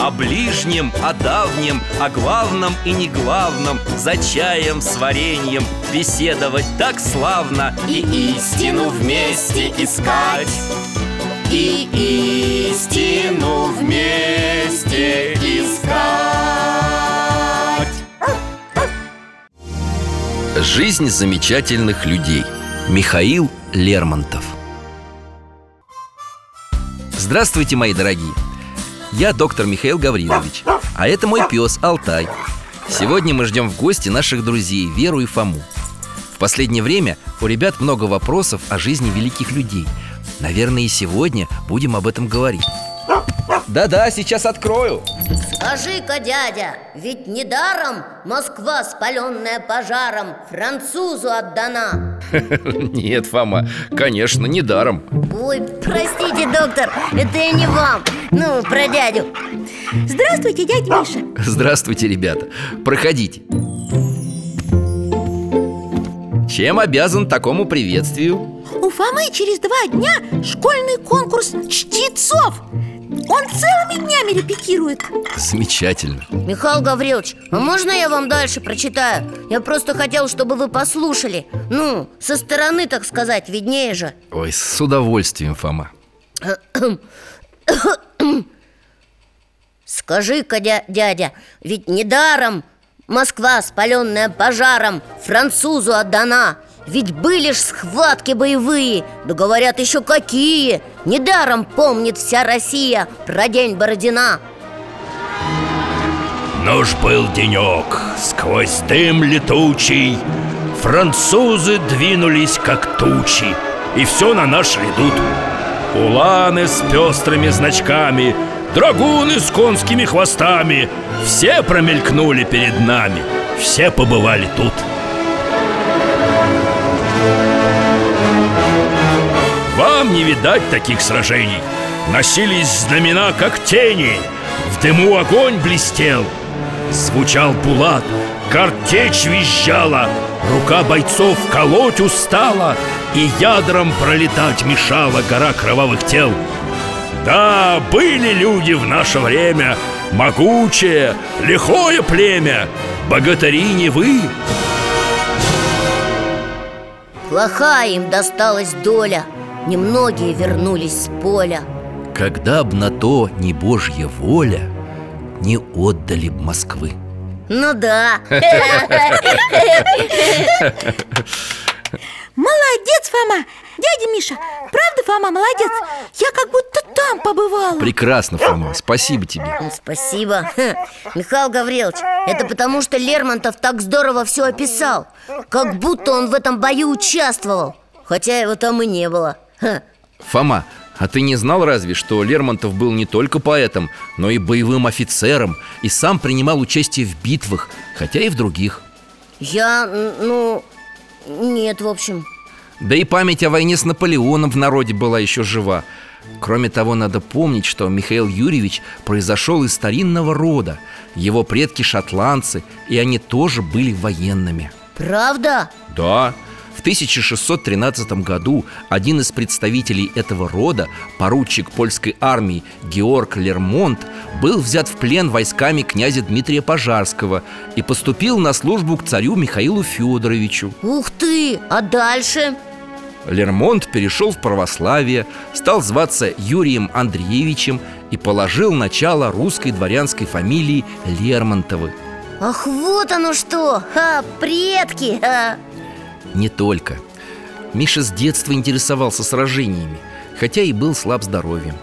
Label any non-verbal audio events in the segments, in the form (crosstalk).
О ближнем, о давнем, о главном и не главном За чаем с вареньем беседовать так славно И истину вместе искать. И истину вместе искать. Жизнь замечательных людей. Михаил Лермонтов. Здравствуйте, мои дорогие! Я доктор Михаил Гаврилович, а это мой пес Алтай. Сегодня мы ждем в гости наших друзей Веру и Фому. В последнее время у ребят много вопросов о жизни великих людей. Наверное, и сегодня будем об этом говорить. Да-да, сейчас открою. Скажи-ка, дядя, ведь недаром Москва, спаленная пожаром, французу отдана. (laughs) Нет, Фома, конечно, не даром Ой, простите, доктор, это я не вам. Ну, про дядю. Здравствуйте, дядя Миша. Здравствуйте, ребята, проходите. Чем обязан такому приветствию? У Фомы через два дня школьный конкурс чтецов Он целыми днями репетирует. Замечательно. Михаил Гаврилович, а можно я вам дальше прочитаю? Я просто хотел, чтобы вы послушали. Ну, со стороны, так сказать, виднее же. Ой, с удовольствием, Фома. (coughs) Скажи-ка, дя- дядя, ведь недаром Москва, спаленная пожаром, французу отдана Ведь были ж схватки боевые, да говорят еще какие. Недаром помнит вся Россия про день Бородина. Но ж был денек, сквозь дым летучий. Французы двинулись как тучи И все на наш ведут Уланы с пестрыми значками Драгуны с конскими хвостами. Все промелькнули перед нами Все побывали тут Не видать таких сражений. Носились знамена, как тени. В дыму огонь блестел. Звучал булат, картечь визжала. Рука бойцов колоть устала. И ядром пролетать мешала гора кровавых тел. Да, были люди в наше время. Могучее, лихое племя. Богатыри не вы. Плохая им досталась доля Немногие вернулись с поля. Когда б на то не Божья воля Не отдали б Москвы. Ну да. Молодец, Фома. Дядя Миша, правда, Фома, молодец? Я как будто там побывала. Прекрасно, Фома, спасибо тебе. Ну, Спасибо. Михаил Гаврилович, это потому что Лермонтов так здорово все описал. Как будто он в этом бою участвовал. Хотя его там и не было Ха. Фома, а ты не знал разве, что Лермонтов был не только поэтом, но и боевым офицером И сам принимал участие в битвах, хотя и в других? Я, ну, нет, в общем. Да и память о войне с Наполеоном в народе была еще жива. Кроме того, надо помнить, что Михаил Юрьевич произошел из старинного рода. Его предки шотландцы, и они тоже были военными. Правда? Да, в 1613 году один из представителей этого рода, поручик польской армии Георг Лермонт, был взят в плен войсками князя Дмитрия Пожарского и поступил на службу к царю Михаилу Федоровичу. Ух ты, а дальше? Лермонт перешел в православие, стал зваться Юрием Андреевичем и положил начало русской дворянской фамилии Лермонтовы. Ах, вот оно что! Ха, предки! Ха. Не только. Миша с детства интересовался сражениями, хотя и был слаб здоровьем.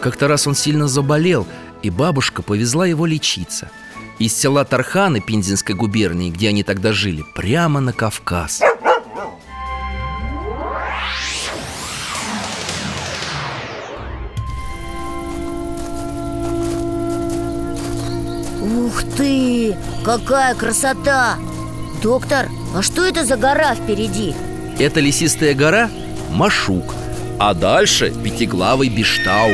Как-то раз он сильно заболел, и бабушка повезла его лечиться. Из села Тарханы Пензенской губернии, где они тогда жили, прямо на Кавказ. Ух ты! Какая красота! Доктор, а что это за гора впереди? Это лесистая гора Машук А дальше пятиглавый Биштау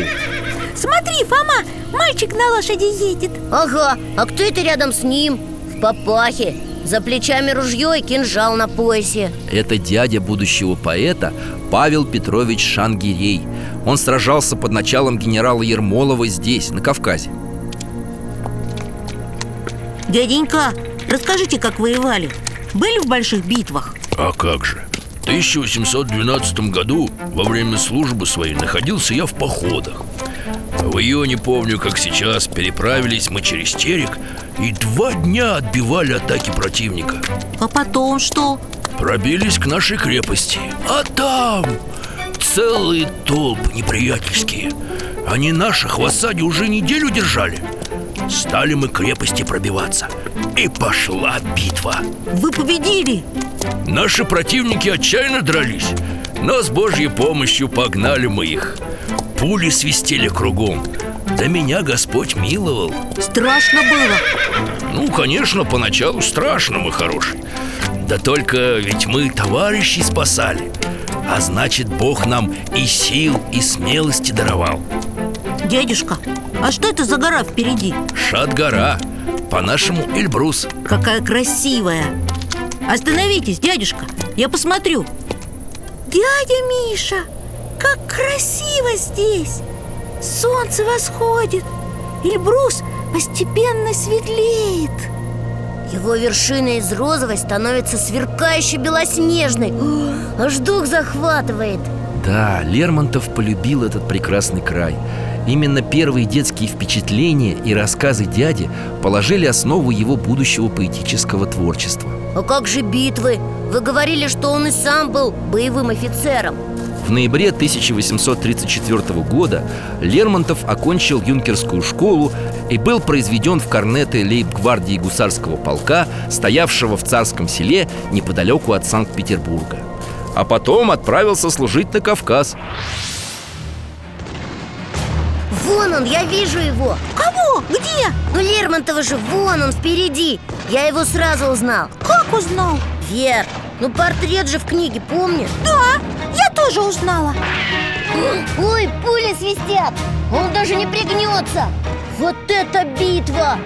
Смотри, Фома, мальчик на лошади едет. Ага, а кто это рядом с ним? В папахе За плечами ружье и кинжал на поясе. Это дядя будущего поэта Павел Петрович Шангирей. Он сражался под началом генерала Ермолова здесь, на Кавказе. Дяденька, расскажите, как воевали Были в больших битвах? А как же? В 1812 году во время службы своей находился я в походах В июне, помню, как сейчас, переправились мы через Терек И два дня отбивали атаки противника А потом что? Пробились к нашей крепости А там целые толпы неприятельские Они наших в осаде уже неделю держали Стали мы крепости пробиваться И пошла битва. Вы победили? Наши противники отчаянно дрались. Но с Божьей помощью погнали мы их. Пули свистели кругом. Да меня Господь миловал. Страшно было. Ну, конечно, поначалу страшно, мой хороший. Да только ведь мы товарищей спасали. А значит, Бог нам и сил, и смелости даровал. Дядюшка, а что это за гора впереди? Шат-гора, по-нашему Эльбрус. Какая красивая. Остановитесь, дядюшка, я посмотрю. Дядя Миша, как красиво здесь. Солнце восходит Эльбрус постепенно светлеет. Его вершина из розовой становится сверкающе белоснежной. Аж дух захватывает. Да, Лермонтов полюбил этот прекрасный край Именно первые детские впечатления и рассказы дяди положили основу его будущего поэтического творчества А как же битвы? Вы говорили, что он и сам был боевым офицером В ноябре 1834 года Лермонтов окончил юнкерскую школу и был произведен в корнеты лейб-гвардии гусарского полка, стоявшего в Царском селе неподалеку от Санкт-Петербурга. А потом отправился служить на Кавказ. Вон он, я вижу его Кого? Где? Ну Лермонтова же, вон он впереди Я его сразу узнал Как узнал? Вер, ну портрет же в книге, помнишь? Да, я тоже узнала (gasps) Ой, пули свистят Он даже не пригнется Вот это битва!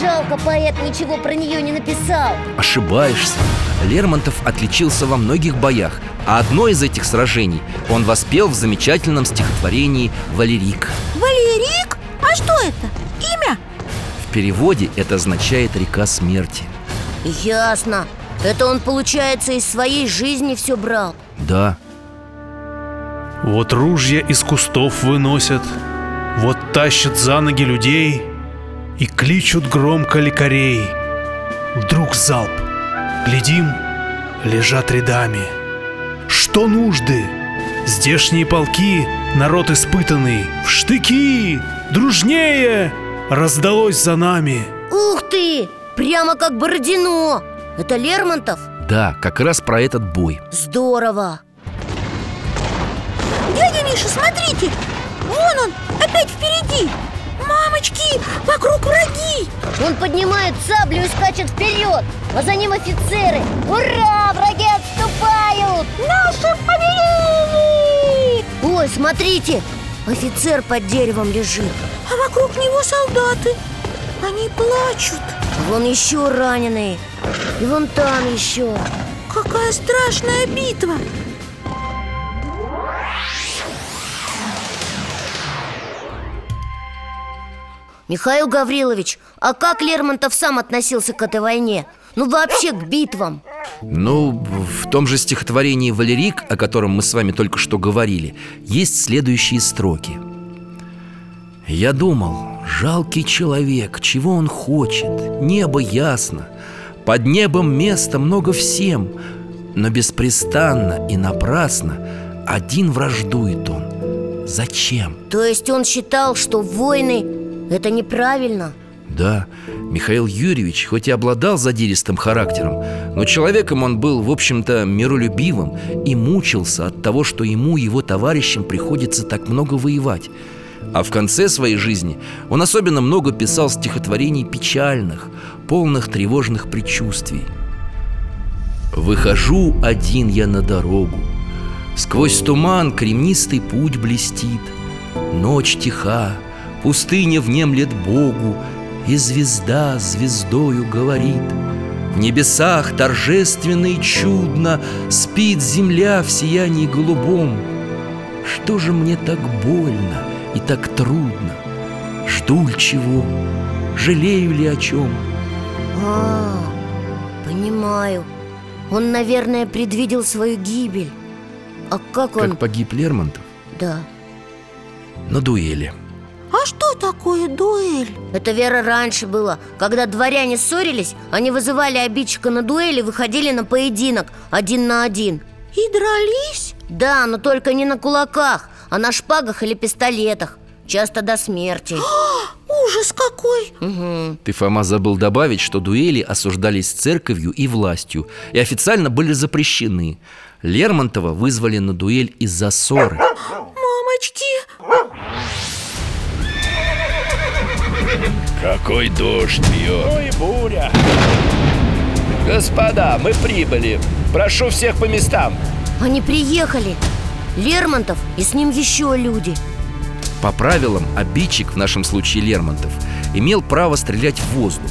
Жалко, поэт ничего про нее не написал Ошибаешься. Лермонтов отличился во многих боях, а одно из этих сражений он воспел в замечательном стихотворении «Валерик». А что это? Имя? В переводе это означает «река смерти». Ясно Это он, получается, из своей жизни все брал Да, Вот ружья из кустов выносят, вот тащат за ноги людей и кличут громко лекарей. Вдруг залп. Глядим, лежат рядами. Что нужды? Здешние полки, народ испытанный, в штыки, дружнее, раздалось за нами. Ух ты! Прямо как Бородино Это Лермонтов? да, как раз про этот бой Здорово Дядя Миша, смотрите Вон он, опять впереди Мамочки, вокруг враги Он поднимает саблю и скачет вперед А за ним офицеры Ура! Враги отступают! Наши победили! Ой, смотрите! Офицер под деревом лежит. А вокруг него солдаты. Они плачут. Вон еще раненые. И вон там еще. Какая страшная битва. Михаил Гаврилович, а как Лермонтов сам относился к этой войне? Ну вообще к битвам Ну, в том же стихотворении «Валерик», о котором мы с вами только что говорили Есть следующие строки Я думал, жалкий человек, чего он хочет? Небо ясно, под небом места много всем Но беспрестанно и напрасно один враждует он Зачем? То есть он считал, что войны это неправильно? Да, Михаил Юрьевич хоть и обладал задиристым характером Но человеком он был, в общем-то, миролюбивым И мучился от того, что ему и его товарищам приходится так много воевать. А в конце своей жизни он особенно много писал стихотворений печальных, полных тревожных предчувствий. «Выхожу один я на дорогу, Сквозь туман кремнистый путь блестит, Ночь тиха, пустыня внемлет Богу, И звезда звездою говорит. В небесах торжественно и чудно Спит земля в сиянии голубом. Что же мне так больно и так трудно? Жду ли чего? Жалею ли о чем? А, понимаю Он, наверное, предвидел свою гибель А как он... Как погиб Лермонтов? Да На дуэли такое дуэль? Это Вера раньше было Когда дворяне ссорились Они вызывали обидчика на дуэль и выходили на поединок Один на один И дрались? Да, но только не на кулаках А на шпагах или пистолетах Часто до смерти (gasps) Ужас какой! Ты, Фома, забыл добавить, что дуэли осуждались церковью и властью И официально были запрещены Лермонтова вызвали на дуэль из-за ссоры (gasps) Мамочки! Какой дождь бьет. Ой, буря. Господа, мы прибыли. Прошу всех по местам. Они приехали. Лермонтов и с ним еще люди. По правилам, обидчик, в нашем случае Лермонтов, имел право стрелять в воздух.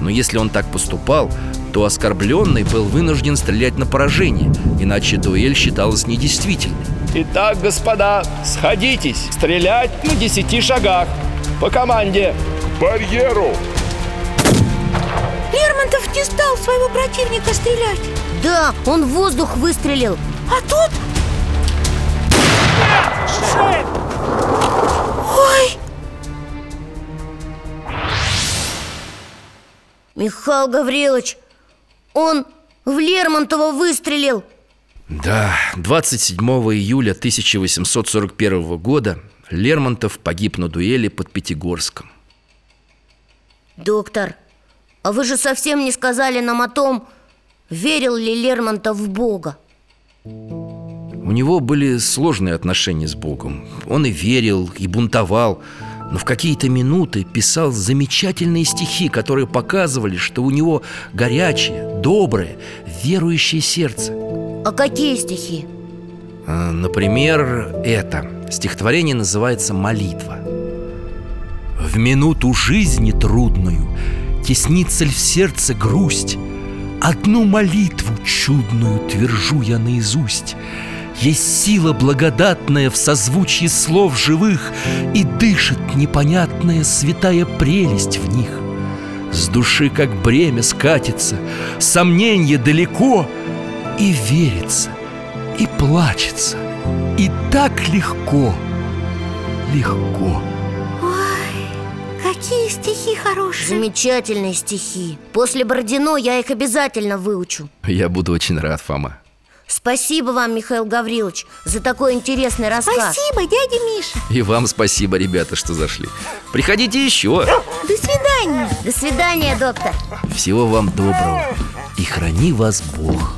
Но если он так поступал, то оскорбленный был вынужден стрелять на поражение Иначе дуэль считалась недействительной. Итак, господа, сходитесь. Стрелять на десяти шагах. По команде Барьеру! Лермонтов не стал своего противника стрелять. Да, он в воздух выстрелил. А тот... Ой, Михаил Гаврилович Он в Лермонтова выстрелил. Да, 27 июля 1841 года Лермонтов погиб на дуэли под Пятигорском Доктор, а вы же совсем не сказали нам о том, верил ли Лермонтов в Бога. У него были сложные отношения с Богом. Он и верил, и бунтовал Но в какие-то минуты писал замечательные стихи Которые показывали, что у него горячее, доброе, верующее сердце. А какие стихи? А, Например, это. Стихотворение называется «Молитва» В минуту жизни трудную Теснится ль в сердце грусть? Одну молитву чудную Твержу я наизусть. Есть сила благодатная В созвучии слов живых И дышит непонятная Святая прелесть в них. С души как бремя скатится Сомненье далеко И верится И плачется И так легко Легко какие стихи хорошие. Замечательные стихи. После Бородино я их обязательно выучу. Я буду очень рад, Фома. Спасибо вам, Михаил Гаврилович, за такой интересный рассказ. Спасибо, дядя Миша. И вам спасибо, ребята, что зашли. Приходите еще. До свидания. До свидания, доктор. Всего вам доброго. И храни вас Бог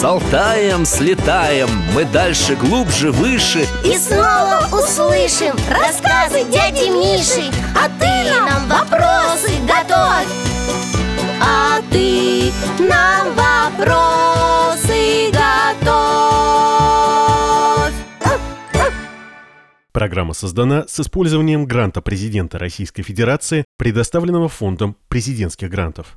С Алтаем слетаем, мы дальше, глубже, выше. И снова услышим рассказы дяди Миши. А ты нам вопросы готовь. А ты нам вопросы готовь. Программа создана с использованием гранта президента Российской Федерации, предоставленного Фондом президентских грантов.